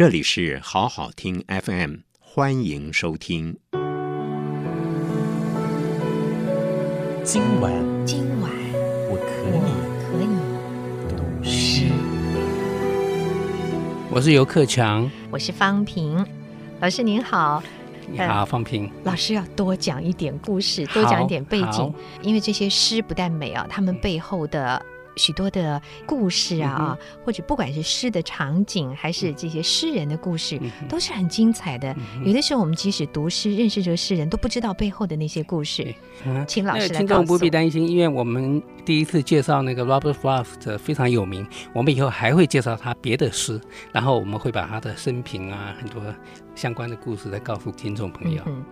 这里是好好听 FM，欢迎收听。今晚，今晚我可以可以读诗。我是游克强，我是方平。老师您好，你好，方平。老师要多讲一点故事，多讲一点背景，因为这些诗不但美啊，他们背后的。许多的故事啊啊，嗯、或者不管是诗的场景，还是这些诗人的故事，嗯、都是很精彩的。嗯、有的时候，我们即使读诗，认识这个诗人，都不知道背后的那些故事。嗯、请老师来。听众不必担心，因为我们第一次介绍那个 Robert Frost 非常有名，我们以后还会介绍他别的诗，然后我们会把他的生平啊，很多相关的故事来告诉听众朋友。嗯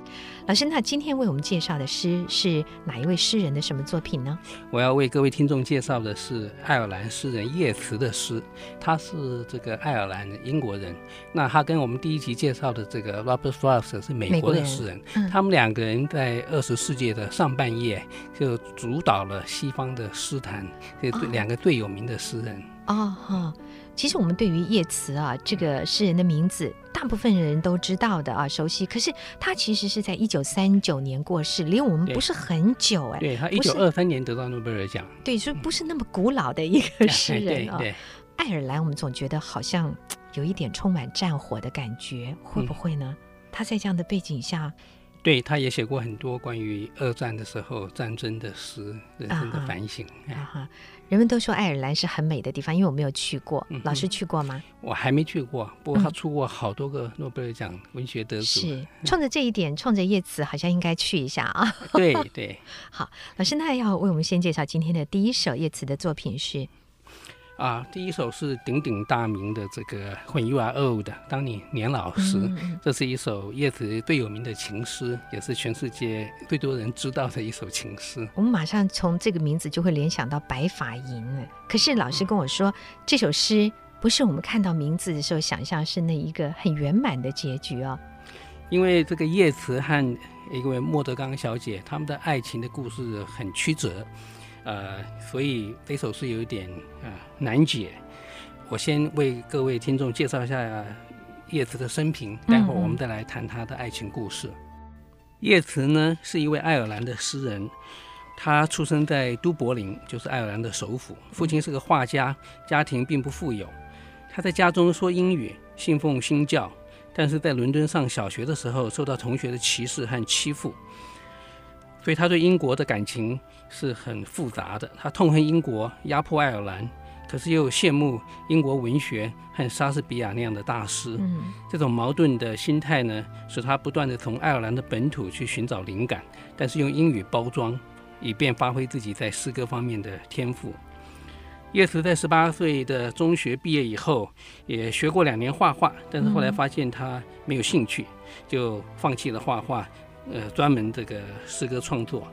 老师，那今天为我们介绍的诗是哪一位诗人的什么作品呢？我要为各位听众介绍的是爱尔兰诗人叶慈的诗。他是这个爱尔兰英国人，那他跟我们第一集介绍的这个 Robert Frost 是美国的诗人。人嗯、他们两个人在二十世纪的上半叶就主导了西方的诗坛，这两个最有名的诗人。哦，哈、哦。其实我们对于叶慈啊这个诗人的名字，大部分人都知道的啊，熟悉。可是他其实是在一九三九年过世，离我们不是很久哎。对，他一九二三年得到诺贝尔奖。对，所以不是那么古老的一个诗人啊。对，爱尔兰我们总觉得好像有一点充满战火的感觉，会不会呢？他在这样的背景下。对，他也写过很多关于二战的时候战争的诗，人生的反省。啊哈，啊哈，人们都说爱尔兰是很美的地方，因为我没有去过。嗯、老师去过吗？我还没去过，不过他出过好多个诺贝尔奖文学得主。是，冲着这一点，冲着叶慈，好像应该去一下啊。对 对。好，老师，那要为我们先介绍今天的第一首叶慈的作品是。啊，第一首是鼎鼎大名的这个《When You Are Old》，当你年老时，嗯、这是一首叶慈最有名的情诗，也是全世界最多人知道的一首情诗。我们马上从这个名字就会联想到白发吟了。可是老师跟我说，嗯、这首诗不是我们看到名字的时候想象是那一个很圆满的结局哦。因为这个叶慈和一位莫德刚小姐他们的爱情的故事很曲折。呃，所以这首诗有一点啊难解。我先为各位听众介绍一下叶慈的生平，待会儿我们再来谈他的爱情故事。叶慈、呢是一位爱尔兰的诗人，他出生在都柏林，就是爱尔兰的首府。父亲是个画家，家庭并不富有。他在家中说英语，信奉新教，但是在伦敦上小学的时候，受到同学的歧视和欺负。所以他对英国的感情是很复杂的，他痛恨英国压迫爱尔兰，可是又羡慕英国文学和莎士比亚那样的大师。嗯，这种矛盾的心态呢，使他不断地从爱尔兰的本土去寻找灵感，但是用英语包装，以便发挥自己在诗歌方面的天赋。叶慈在十八岁的中学毕业以后，也学过两年画画，但是后来发现他没有兴趣，就放弃了画画。呃，专门这个诗歌创作，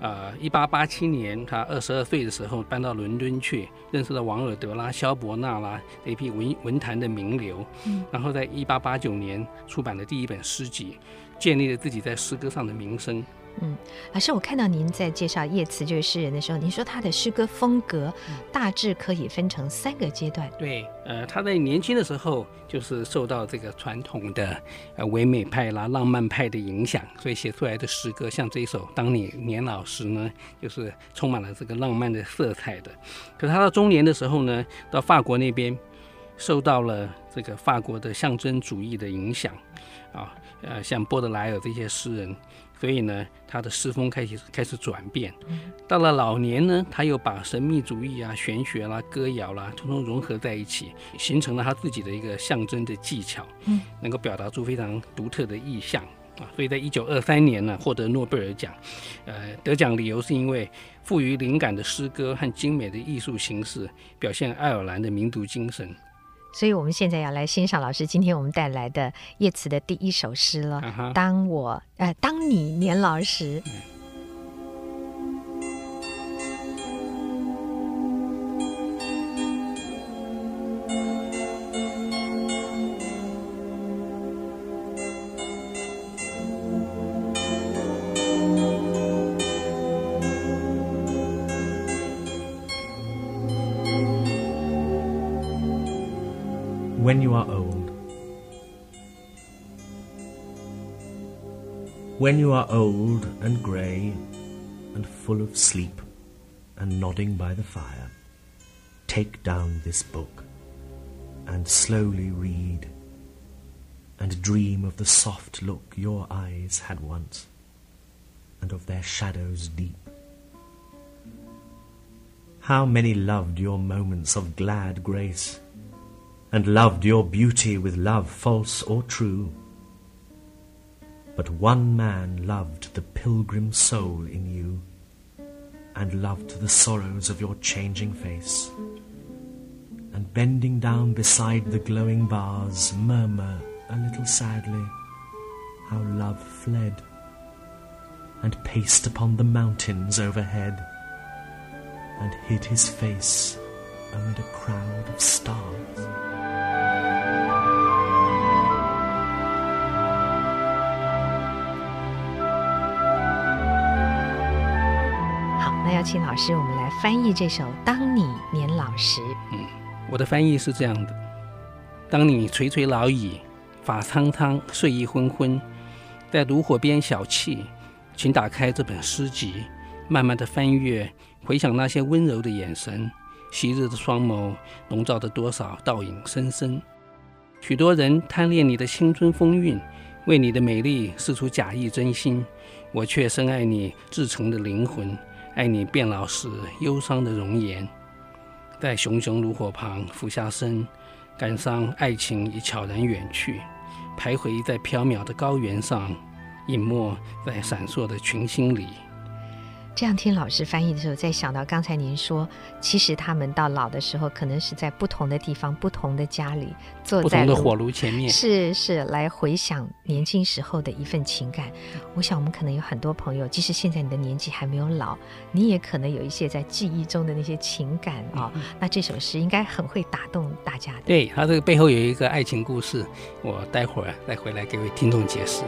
啊、呃，一八八七年他二十二岁的时候搬到伦敦去，认识了王尔德拉、萧伯纳啦这一批文文坛的名流，嗯，然后在一八八九年出版了第一本诗集，建立了自己在诗歌上的名声。嗯，老师，我看到您在介绍叶慈这位诗人的时候，您说他的诗歌风格大致可以分成三个阶段。对，呃，他在年轻的时候就是受到这个传统的呃唯美派啦、浪漫派的影响，所以写出来的诗歌像这一首《当你年老时》呢，就是充满了这个浪漫的色彩的。可是他到中年的时候呢，到法国那边受到了这个法国的象征主义的影响，啊，呃，像波德莱尔这些诗人。所以呢，他的诗风开始开始转变。到了老年呢，他又把神秘主义啊、玄学啦、歌谣啦，通通融合在一起，形成了他自己的一个象征的技巧，嗯，能够表达出非常独特的意象啊。所以在一九二三年呢，获得诺贝尔奖。呃，得奖理由是因为富于灵感的诗歌和精美的艺术形式，表现爱尔兰的民族精神。所以，我们现在要来欣赏老师今天我们带来的叶慈的第一首诗了。Uh huh. 当我呃，当你年老时。嗯 when you are old. When you are old and grey and full of sleep and nodding by the fire, take down this book and slowly read and dream of the soft look your eyes had once and of their shadows deep. How many loved your moments of glad grace? And loved your beauty with love false or true? But one man loved the pilgrim soul in you and loved the sorrows of your changing face and bending down beside the glowing bars murmur a little sadly how love fled and paced upon the mountains overhead and hid his face amid a crowd of stars. 好，那要请老师，我们来翻译这首《当你年老时》。嗯，我的翻译是这样的：当你垂垂老矣，发苍苍，睡意昏昏，在炉火边小憩，请打开这本诗集，慢慢的翻阅，回想那些温柔的眼神，昔日的双眸，笼罩着多少倒影深深。许多人贪恋你的青春风韵，为你的美丽试出假意真心，我却深爱你至诚的灵魂。爱你变老时忧伤的容颜，在熊熊炉火旁俯下身，感伤爱情已悄然远去，徘徊在缥缈的高原上，隐没在闪烁的群星里。这样听老师翻译的时候，再想到刚才您说，其实他们到老的时候，可能是在不同的地方、不同的家里，坐在火炉前面，是是来回想年轻时候的一份情感。我想我们可能有很多朋友，即使现在你的年纪还没有老，你也可能有一些在记忆中的那些情感啊、哦。那这首诗应该很会打动大家的。对，它这个背后有一个爱情故事，我待会儿再回来给位听众解释。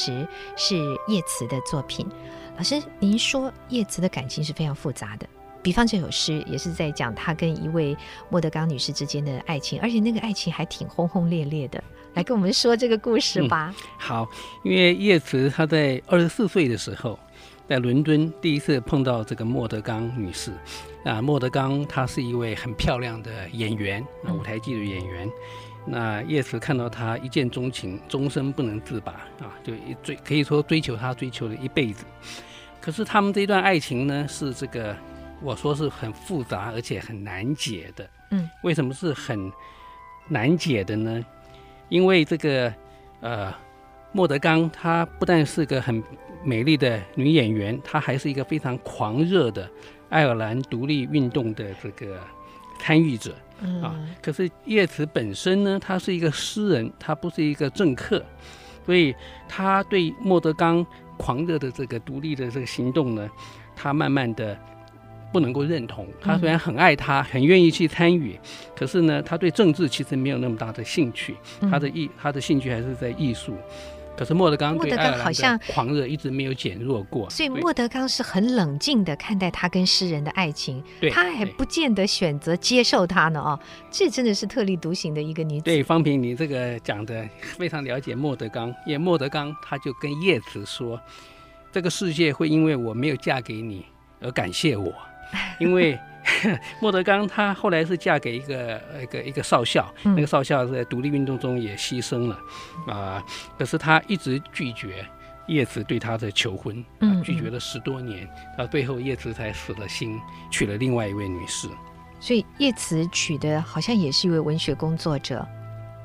时是叶慈的作品，老师，您说叶慈的感情是非常复杂的。比方这首诗也是在讲他跟一位莫德冈女士之间的爱情，而且那个爱情还挺轰轰烈烈的。来跟我们说这个故事吧。嗯、好，因为叶慈他在二十四岁的时候，在伦敦第一次碰到这个莫德冈女士。啊，莫德冈她是一位很漂亮的演员，舞台剧的演员。嗯那叶慈看到他一见钟情，终身不能自拔啊，就一追可以说追求他追求了一辈子。可是他们这段爱情呢，是这个我说是很复杂而且很难解的。嗯，为什么是很难解的呢？因为这个呃，莫德刚她不但是个很美丽的女演员，她还是一个非常狂热的爱尔兰独立运动的这个参与者。啊，可是叶慈本身呢，他是一个诗人，他不是一个政客，所以他对莫德刚狂热的这个独立的这个行动呢，他慢慢的不能够认同。他虽然很爱他，很愿意去参与，可是呢，他对政治其实没有那么大的兴趣，他的艺他的兴趣还是在艺术。可是莫德冈对爱尔兰的狂热一直没有减弱过，所以莫德冈是很冷静的看待他跟诗人的爱情，他还不见得选择接受他呢哦，这真的是特立独行的一个女子。对，方平，你这个讲的非常了解莫德冈，因为莫德冈他就跟叶慈说，这个世界会因为我没有嫁给你而感谢我，因为。莫德刚她后来是嫁给一个一个一个少校，嗯、那个少校在独立运动中也牺牲了，啊、呃，可是他一直拒绝叶慈对他的求婚，嗯、拒绝了十多年，到最后叶慈才死了心，娶了另外一位女士。所以叶慈娶的好像也是一位文学工作者，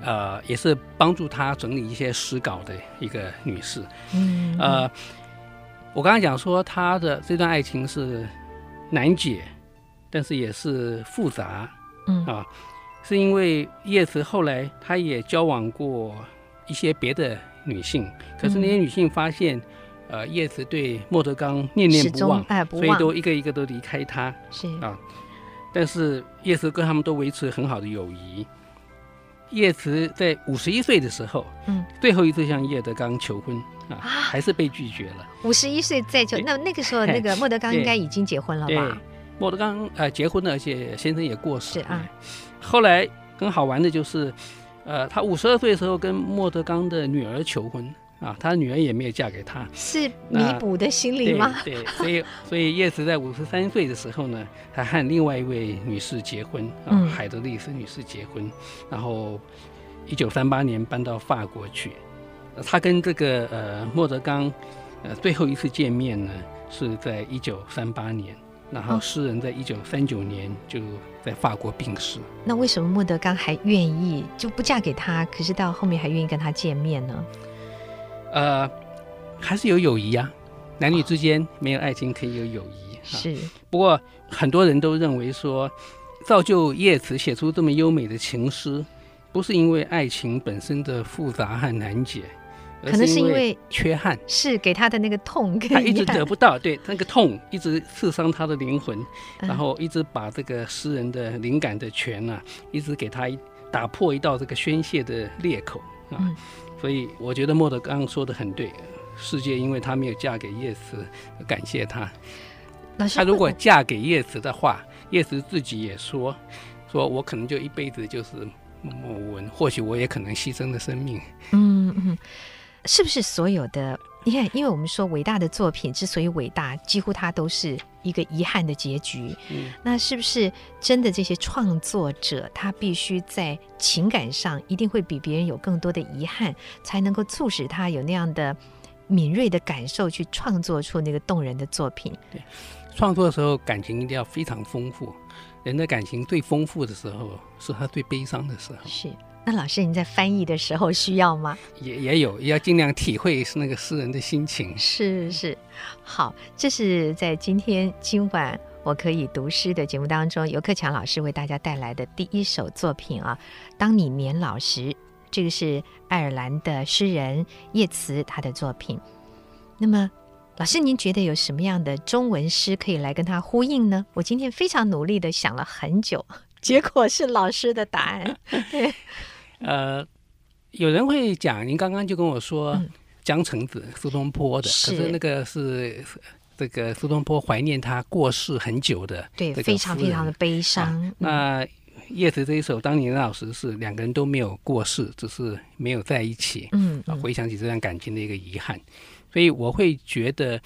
呃，也是帮助他整理一些诗稿的一个女士。嗯，呃，我刚刚讲说他的这段爱情是难解。但是也是复杂，嗯啊，是因为叶慈后来他也交往过一些别的女性，可是那些女性发现，嗯、呃，叶慈对莫德刚念念不忘，哎不忘，所以都一个一个都离开他，是啊。但是叶慈跟他们都维持很好的友谊。叶慈在五十一岁的时候，嗯，最后一次向叶德刚求婚啊，还是被拒绝了。五十一岁再求，那那个时候那个莫德刚应该已经结婚了吧？莫德刚呃结婚了，而且先生也过世。是啊。后来更好玩的就是，呃，他五十二岁的时候跟莫德刚的女儿求婚。啊，他女儿也没有嫁给他，是弥补的心理吗？对，对，所以所以叶慈在五十三岁的时候呢，他和另外一位女士结婚啊，嗯、海德丽斯女士结婚，然后一九三八年搬到法国去。他跟这个呃莫德刚呃最后一次见面呢，是在一九三八年，然后诗人在一九三九年就在法国病逝。那为什么莫德刚还愿意就不嫁给他？可是到后面还愿意跟他见面呢？呃，还是有友谊啊，男女之间没有爱情可以有友谊。哦、是，不过很多人都认为说，造就叶慈写出这么优美的情诗，不是因为爱情本身的复杂和难解，可能是因为缺憾，是给他的那个痛，他一直得不到，对，那个痛一直刺伤他的灵魂，嗯、然后一直把这个诗人的灵感的泉啊，一直给他打破一道这个宣泄的裂口啊。嗯所以我觉得莫德刚刚说的很对，世界因为他没有嫁给叶慈，感谢他。他如果嫁给叶慈的话，叶慈自己也说，说我可能就一辈子就是默默无闻，或许我也可能牺牲了生命。嗯嗯，是不是所有的？你看，因为我们说伟大的作品之所以伟大，几乎它都是一个遗憾的结局。嗯，那是不是真的这些创作者他必须在情感上一定会比别人有更多的遗憾，才能够促使他有那样的敏锐的感受去创作出那个动人的作品？对，创作的时候感情一定要非常丰富。人的感情最丰富的时候是他最悲伤的时候。是。那老师，你在翻译的时候需要吗？也也有，要尽量体会是那个诗人的心情。是是，好，这是在今天今晚我可以读诗的节目当中，尤克强老师为大家带来的第一首作品啊。当你年老时，这个是爱尔兰的诗人叶慈他的作品。那么，老师您觉得有什么样的中文诗可以来跟他呼应呢？我今天非常努力的想了很久，结果是老师的答案。对。呃，有人会讲，您刚刚就跟我说《江城子》苏东坡的，可是那个是这个苏东坡怀念他过世很久的，对，非常非常的悲伤。啊、那叶子这一首《当你年老师》是两个人都没有过世，只是没有在一起，嗯，嗯，回想起这段感情的一个遗憾，所以我会觉得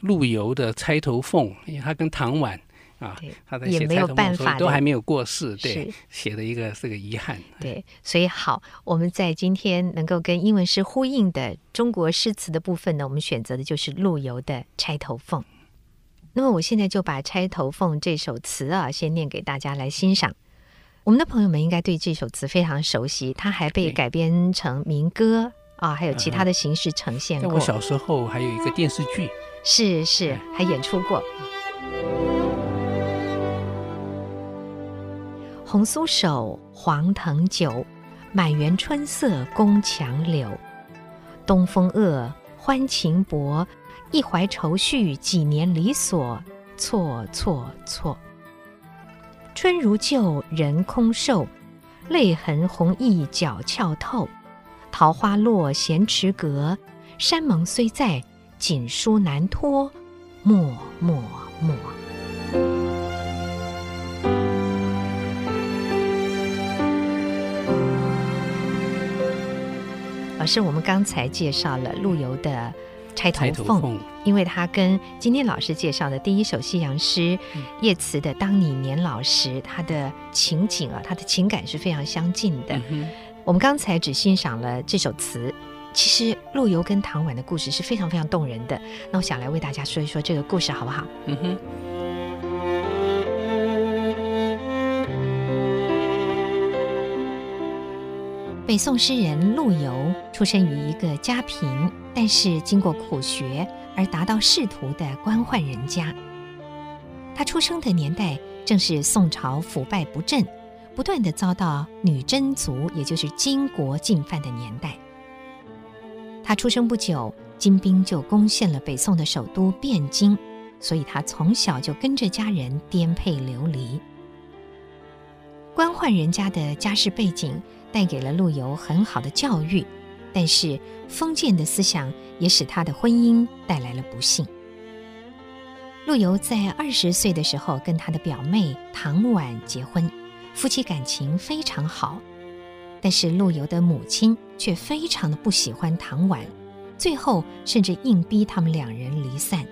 陆游的《钗头凤》，因为他跟唐婉。啊，他在写钗头凤的时候都还没有过世，对，写的一个这个遗憾。对，所以好，我们在今天能够跟英文诗呼应的中国诗词的部分呢，我们选择的就是陆游的《钗头凤》。那么我现在就把《钗头凤》这首词啊，先念给大家来欣赏。我们的朋友们应该对这首词非常熟悉，它还被改编成民歌啊，还有其他的形式呈现我小时候还有一个电视剧，是是，还演出过。红酥手，黄藤酒，满园春色宫墙柳。东风恶，欢情薄，一怀愁绪几年离索，错错错。春如旧，人空瘦，泪痕红浥皎翘透。桃花落，闲池阁，山盟虽在，锦书难托，漠漠漠。是我们刚才介绍了陆游的《钗头凤》，因为他跟今天老师介绍的第一首西洋诗叶慈的《当你年老时》，他的情景啊，他的情感是非常相近的。嗯、我们刚才只欣赏了这首词，其实陆游跟唐婉的故事是非常非常动人的。那我想来为大家说一说这个故事，好不好？嗯哼。北宋诗人陆游出生于一个家贫，但是经过苦学而达到仕途的官宦人家。他出生的年代正是宋朝腐败不振，不断地遭到女真族，也就是金国进犯的年代。他出生不久，金兵就攻陷了北宋的首都汴京，所以他从小就跟着家人颠沛流离。官宦人家的家世背景，带给了陆游很好的教育，但是封建的思想也使他的婚姻带来了不幸。陆游在二十岁的时候跟他的表妹唐婉结婚，夫妻感情非常好。但是陆游的母亲却非常的不喜欢唐婉，最后甚至硬逼他们两人离散。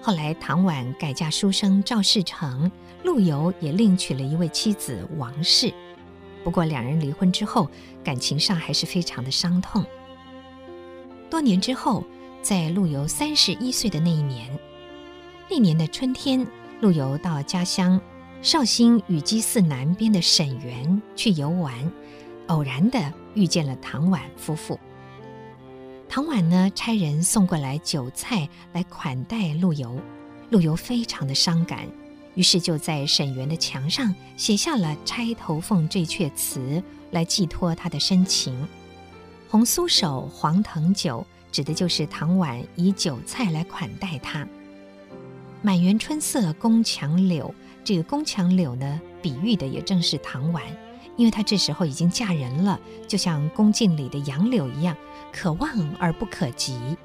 后来唐婉改嫁书生赵世成，陆游也另娶了一位妻子王氏。不过两人离婚之后，感情上还是非常的伤痛。多年之后，在陆游三十一岁的那一年。那年的春天，陆游到家乡绍兴雨矶寺南边的沈园去游玩，偶然的遇见了唐婉夫妇。唐婉呢，差人送过来酒菜来款待陆游，陆游非常的伤感，于是就在沈园的墙上写下了《钗头凤》这阙词来寄托他的深情。红酥手，黄藤酒，指的就是唐婉以酒菜来款待他。满园春色宫墙柳，这个宫墙柳呢，比喻的也正是唐婉，因为她这时候已经嫁人了，就像宫镜里的杨柳一样，可望而不可及。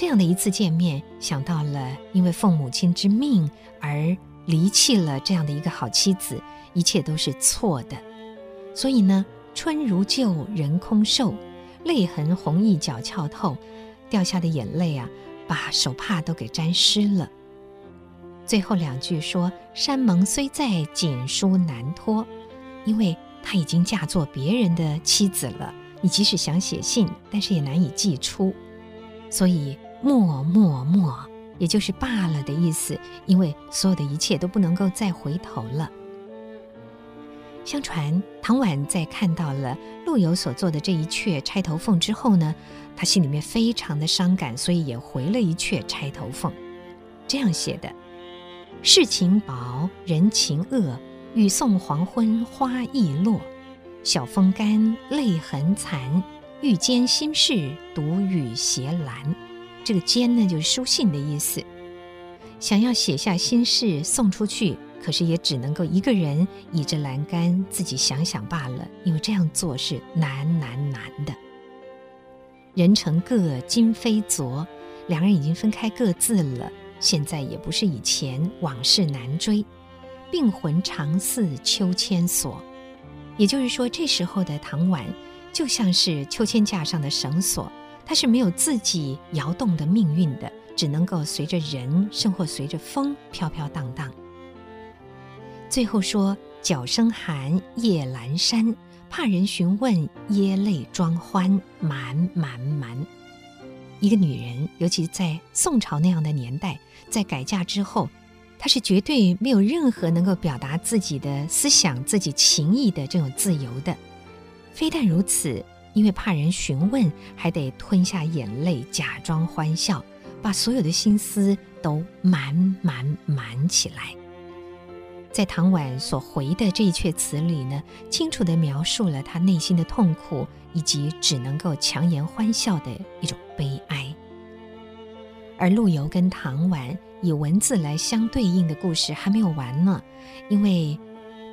这样的一次见面，想到了因为奉母亲之命而离弃了这样的一个好妻子，一切都是错的。所以呢，春如旧，人空瘦，泪痕红浥脚翘透，掉下的眼泪啊，把手帕都给沾湿了。最后两句说：“山盟虽在，锦书难托。”因为她已经嫁作别人的妻子了，你即使想写信，但是也难以寄出。所以莫莫莫，也就是罢了的意思。因为所有的一切都不能够再回头了。相传唐婉在看到了陆游所作的这一阙《钗头凤》之后呢，她心里面非常的伤感，所以也回了一阙《钗头凤》，这样写的。世情薄，人情恶。雨送黄昏花易落，晓风干，泪痕残。欲笺心事，独语斜栏。这个笺呢，就是书信的意思。想要写下心事送出去，可是也只能够一个人倚着栏杆自己想想罢了，因为这样做是难难难的。人成各，今非昨，两人已经分开各自了。现在也不是以前，往事难追，病魂常似秋千索。也就是说，这时候的唐婉就像是秋千架上的绳索，它是没有自己摇动的命运的，只能够随着人，甚或随着风飘飘荡荡。最后说：“角声寒，夜阑珊，怕人询问，耶泪装欢，满满满。”一个女人，尤其在宋朝那样的年代，在改嫁之后，她是绝对没有任何能够表达自己的思想、自己情意的这种自由的。非但如此，因为怕人询问，还得吞下眼泪，假装欢笑，把所有的心思都满满满起来。在唐婉所回的这一阙词里呢，清楚地描述了她内心的痛苦，以及只能够强颜欢笑的一种悲哀。而陆游跟唐婉以文字来相对应的故事还没有完呢，因为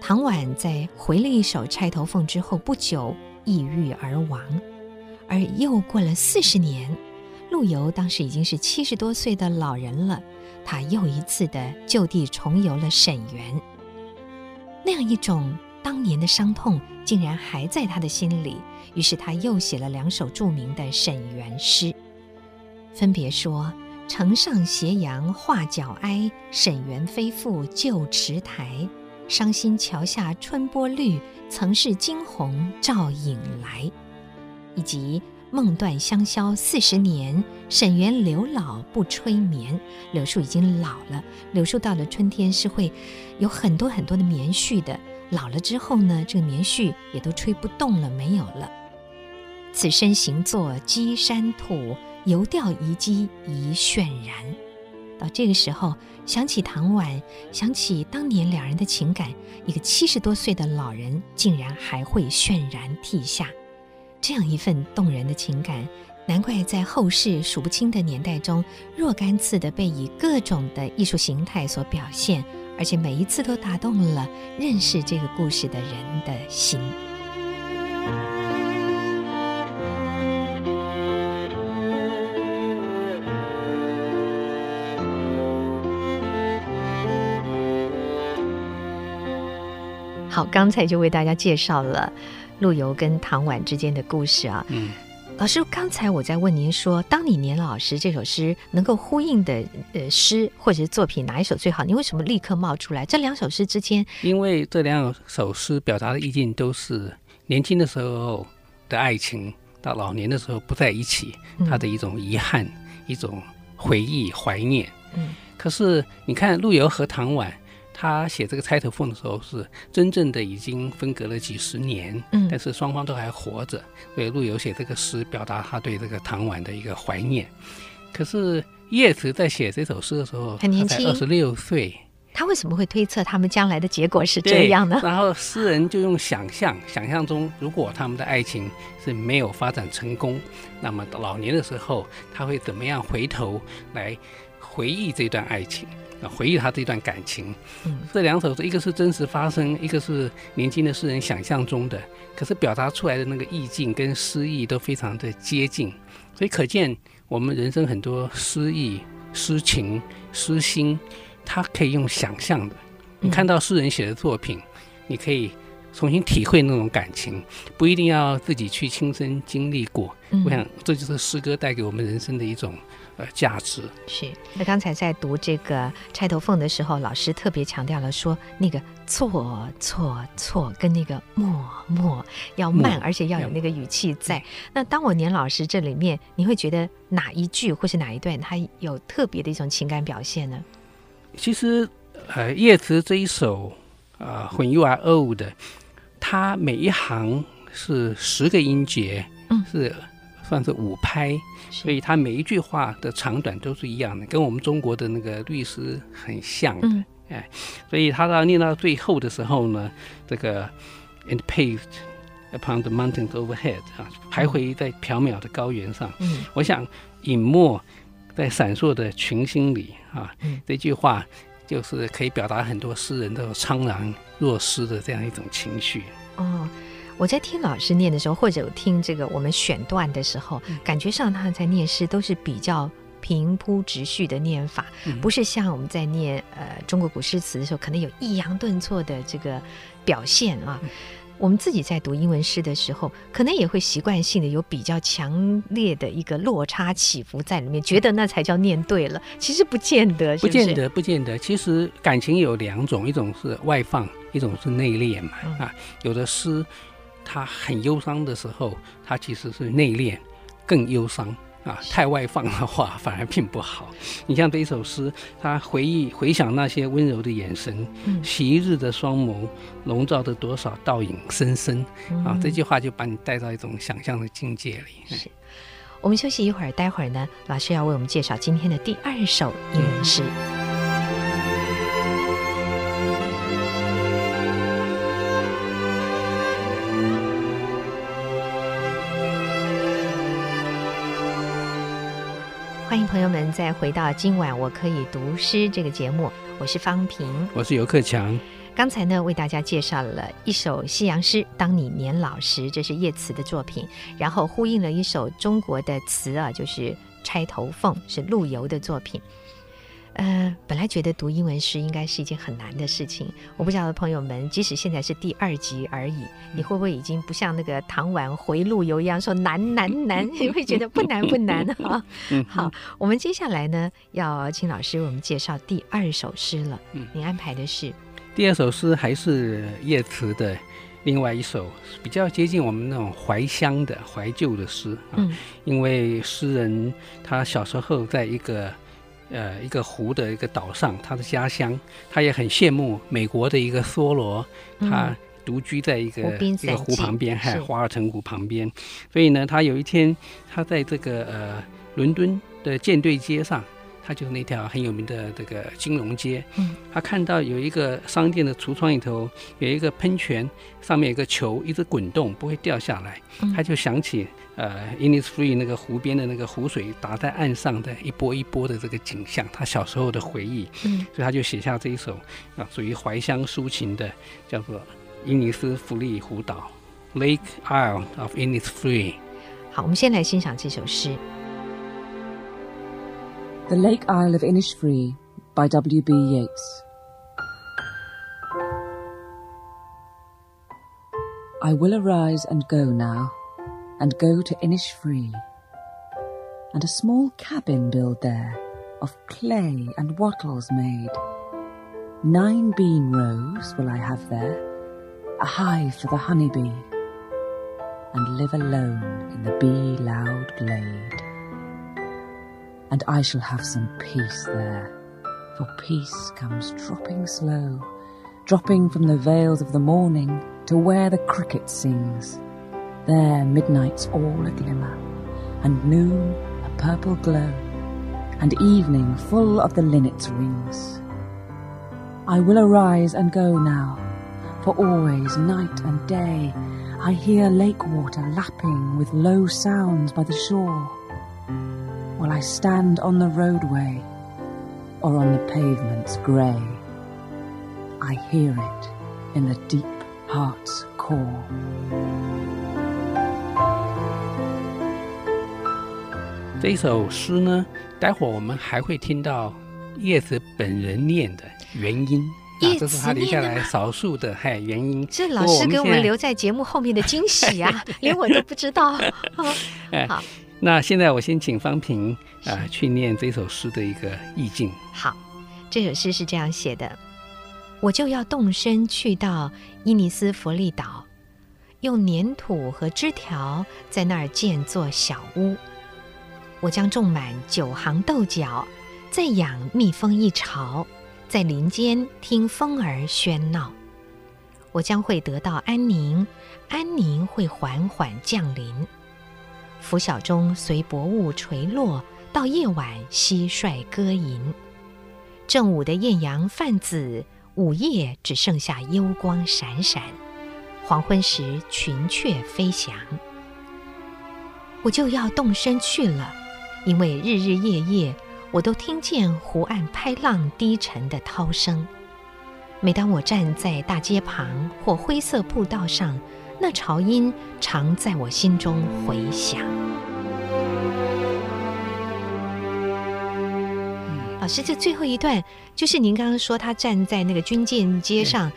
唐婉在回了一首《钗头凤》之后不久抑郁而亡，而又过了四十年，陆游当时已经是七十多岁的老人了。他又一次的就地重游了沈园，那样一种当年的伤痛竟然还在他的心里。于是他又写了两首著名的沈园诗，分别说：“城上斜阳画角哀，沈园非复旧池台。伤心桥下春波绿，曾是惊鸿照影来。”以及。梦断香消四十年，沈园柳老不吹绵。柳树已经老了，柳树到了春天是会有很多很多的棉絮的。老了之后呢，这个棉絮也都吹不动了，没有了。此身行作稽山土，游钓遗迹一渲然。到这个时候，想起唐婉，想起当年两人的情感，一个七十多岁的老人竟然还会渲然涕下。这样一份动人的情感，难怪在后世数不清的年代中，若干次的被以各种的艺术形态所表现，而且每一次都打动了认识这个故事的人的心。刚才就为大家介绍了陆游跟唐婉之间的故事啊。嗯。老师，刚才我在问您说，当你年老时这首诗能够呼应的呃诗或者是作品哪一首最好？你为什么立刻冒出来这两首诗之间？因为这两首诗表达的意境都是年轻的时候的爱情，到老年的时候不在一起，他的一种遗憾、嗯、一种回忆、怀念。嗯。可是你看陆游和唐婉。他写这个《钗头凤》的时候，是真正的已经分隔了几十年，嗯，但是双方都还活着。所以陆游写这个诗，表达他对这个唐婉的一个怀念。可是叶慈在写这首诗的时候，很年轻，二十六岁。他为什么会推测他们将来的结果是这样呢？然后诗人就用想象，想象中如果他们的爱情是没有发展成功，那么到老年的时候，他会怎么样回头来回忆这段爱情？啊，回忆他这段感情，嗯，这两首一个是真实发生，一个是年轻的诗人想象中的，可是表达出来的那个意境跟诗意都非常的接近，所以可见我们人生很多诗意、诗情、诗心，它可以用想象的。你看到诗人写的作品，你可以重新体会那种感情，不一定要自己去亲身经历过。我想这就是诗歌带给我们人生的一种。呃，价值是。那刚才在读这个《钗头凤》的时候，老师特别强调了说，那个错错错跟那个默默要慢，而且要有那个语气在。那当我年老师，这里面你会觉得哪一句或是哪一段，它有特别的一种情感表现呢？其实，呃，叶慈这一首啊，呃《When You Are Old》，它每一行是十个音节，嗯，是。算是五拍，所以他每一句话的长短都是一样的，跟我们中国的那个律师很像的。哎，所以他到念到最后的时候呢，这个 and paved upon the mountains overhead 啊，徘徊在缥缈的高原上。嗯，我想隐没在闪烁的群星里啊，这句话就是可以表达很多诗人的怅然若失的这样一种情绪。哦。我在听老师念的时候，或者听这个我们选段的时候，感觉上他在念诗都是比较平铺直叙的念法，不是像我们在念呃中国古诗词的时候，可能有抑扬顿挫的这个表现啊。我们自己在读英文诗的时候，可能也会习惯性的有比较强烈的一个落差起伏在里面，觉得那才叫念对了。其实不见得，不见得，不见得。其实感情有两种，一种是外放，一种是内敛嘛。啊，有的诗。他很忧伤的时候，他其实是内敛，更忧伤啊。太外放的话，反而并不好。你像这一首诗，他回忆回想那些温柔的眼神，昔日的双眸，笼罩着多少倒影深深啊。这句话就把你带到一种想象的境界里。是。我们休息一会儿，待会儿呢，老师要为我们介绍今天的第二首英文诗。欢再回到今晚我可以读诗这个节目，我是方平，我是游克强。刚才呢为大家介绍了一首西洋诗《当你年老时》，这是叶慈的作品，然后呼应了一首中国的词啊，就是《钗头凤》，是陆游的作品。呃，本来觉得读英文诗应该是一件很难的事情。我不知道朋友们，即使现在是第二集而已，你会不会已经不像那个唐婉回路游一样说 难难难？你会觉得不难不难哈。好，我们接下来呢，要请老师为我们介绍第二首诗了。嗯，你安排的是第二首诗，还是叶慈的另外一首比较接近我们那种怀乡的怀旧的诗啊。嗯，因为诗人他小时候在一个。呃，一个湖的一个岛上，他的家乡，他也很羡慕美国的一个梭罗，他独居在一个、嗯、一个湖旁边，还华尔城湖旁边。所以呢，他有一天，他在这个呃伦敦的舰队街上。他就是那条很有名的这个金融街，嗯，他看到有一个商店的橱窗里头有一个喷泉，上面有个球一直滚动，不会掉下来，他就想起呃，Innisfree 那个湖边的那个湖水打在岸上的一波一波的这个景象，他小时候的回忆，嗯，所以他就写下这一首啊，属于怀乡抒情的，叫做《伊尼斯弗利湖岛》（Lake Isle of Innisfree）。好，我们先来欣赏这首诗。The Lake Isle of Innisfree by W. B. Yeats. I will arise and go now, and go to Innisfree, and a small cabin build there, of clay and wattles made. Nine bean rows will I have there, a hive for the honeybee, and live alone in the bee loud glade. And I shall have some peace there, for peace comes dropping slow, dropping from the vales of the morning to where the cricket sings. There midnight's all a glimmer, and noon a purple glow, and evening full of the linnet's wings. I will arise and go now, for always night and day I hear lake water lapping with low sounds by the shore, while I stand on the roadway or on the pavements grey. I hear it in the deep heart's core. 这一首诗呢，待会儿我们还会听到叶子本人念的原音。啊，这是他留下来少数的嗨原因。这老师给我们留在节目后面的惊喜啊，连我都不知道。哎好，那现在我先请方平啊去念这首诗的一个意境。好，这首诗是这样写的：我就要动身去到伊尼斯弗利岛，用粘土和枝条在那儿建座小屋。我将种满九行豆角，再养蜜蜂一巢。在林间听风儿喧闹，我将会得到安宁，安宁会缓缓降临。拂晓中随薄雾垂落，到夜晚蟋蟀歌吟。正午的艳阳泛紫，午夜只剩下幽光闪闪。黄昏时群雀飞翔，我就要动身去了，因为日日夜夜。我都听见湖岸拍浪低沉的涛声。每当我站在大街旁或灰色步道上，那潮音常在我心中回响。嗯、老师，这最后一段就是您刚刚说他站在那个军舰街上，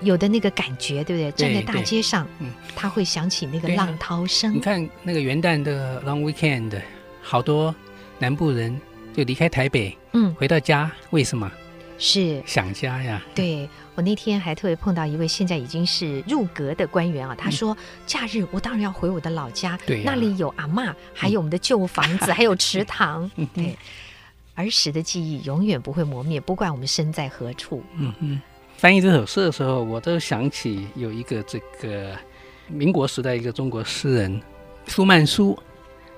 有的那个感觉，对不对？站在大街上，嗯，他会想起那个浪涛声。你看那个元旦的 Long Weekend，好多南部人。就离开台北，嗯，回到家，为什么？是想家呀。对，我那天还特别碰到一位现在已经是入阁的官员啊，他说：“假日我当然要回我的老家，对，那里有阿嬷，还有我们的旧房子，还有池塘。对，儿时的记忆永远不会磨灭，不管我们身在何处。”嗯嗯。翻译这首诗的时候，我都想起有一个这个民国时代一个中国诗人苏曼殊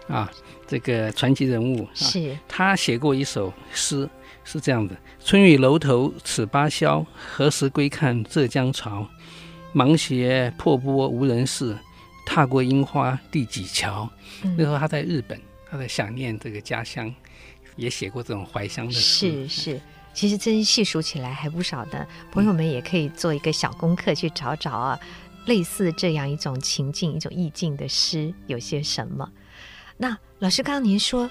啊。这个传奇人物是、啊、他写过一首诗，是这样的：“春雨楼头始芭蕉，何时归看浙江潮？芒鞋破波无人识，踏过樱花第几桥？”嗯、那时候他在日本，他在想念这个家乡，也写过这种怀乡的诗。是是，其实真细数起来还不少的。朋友们也可以做一个小功课，去找找啊，嗯、类似这样一种情境、一种意境的诗有些什么。那老师，刚刚您说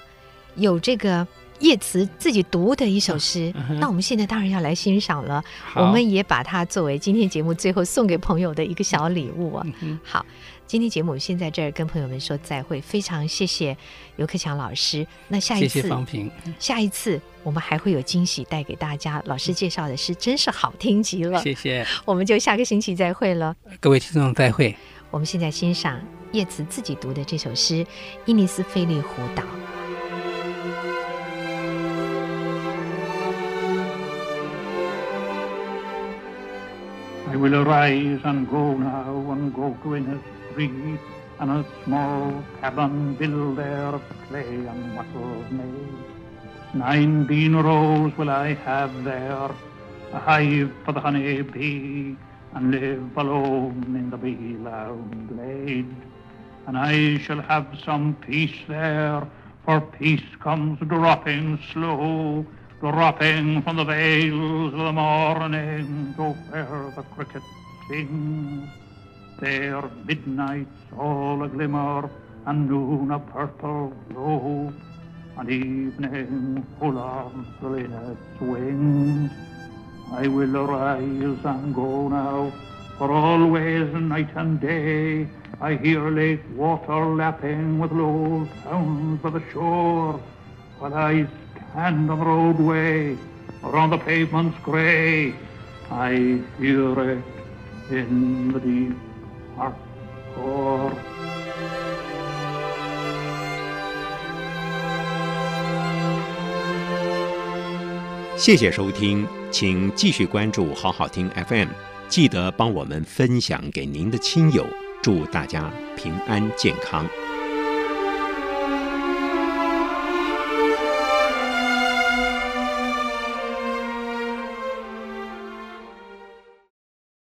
有这个叶慈自己读的一首诗，那我们现在当然要来欣赏了。我们也把它作为今天节目最后送给朋友的一个小礼物啊。嗯、好，今天节目先在这儿跟朋友们说再会，非常谢谢尤克强老师。那下一次，谢谢方平。下一次我们还会有惊喜带给大家。老师介绍的诗真是好听极了。谢谢，我们就下个星期再会了。各位听众再会。我们现在欣赏叶慈自己读的这首诗《伊尼斯菲利湖岛》。I will arise and go now and go to Innisfree and a small cabin build there of clay and wattles made. Nine bean rows will I have there, a hive for the honey bee. and live alone in the bee-loud glade. And I shall have some peace there, for peace comes dropping slow, dropping from the veils of the morning to where the cricket sings. There midnight's all a glimmer, and noon a purple glow, and evening full of the linnet's wings. I will arise and go now, For always, night and day, I hear lake water lapping with low sounds by the shore, while I and on the roadway or on the pavements gray, I hear it in the deep hardcore. 谢谢收听，请继续关注好好听 FM，记得帮我们分享给您的亲友，祝大家平安健康。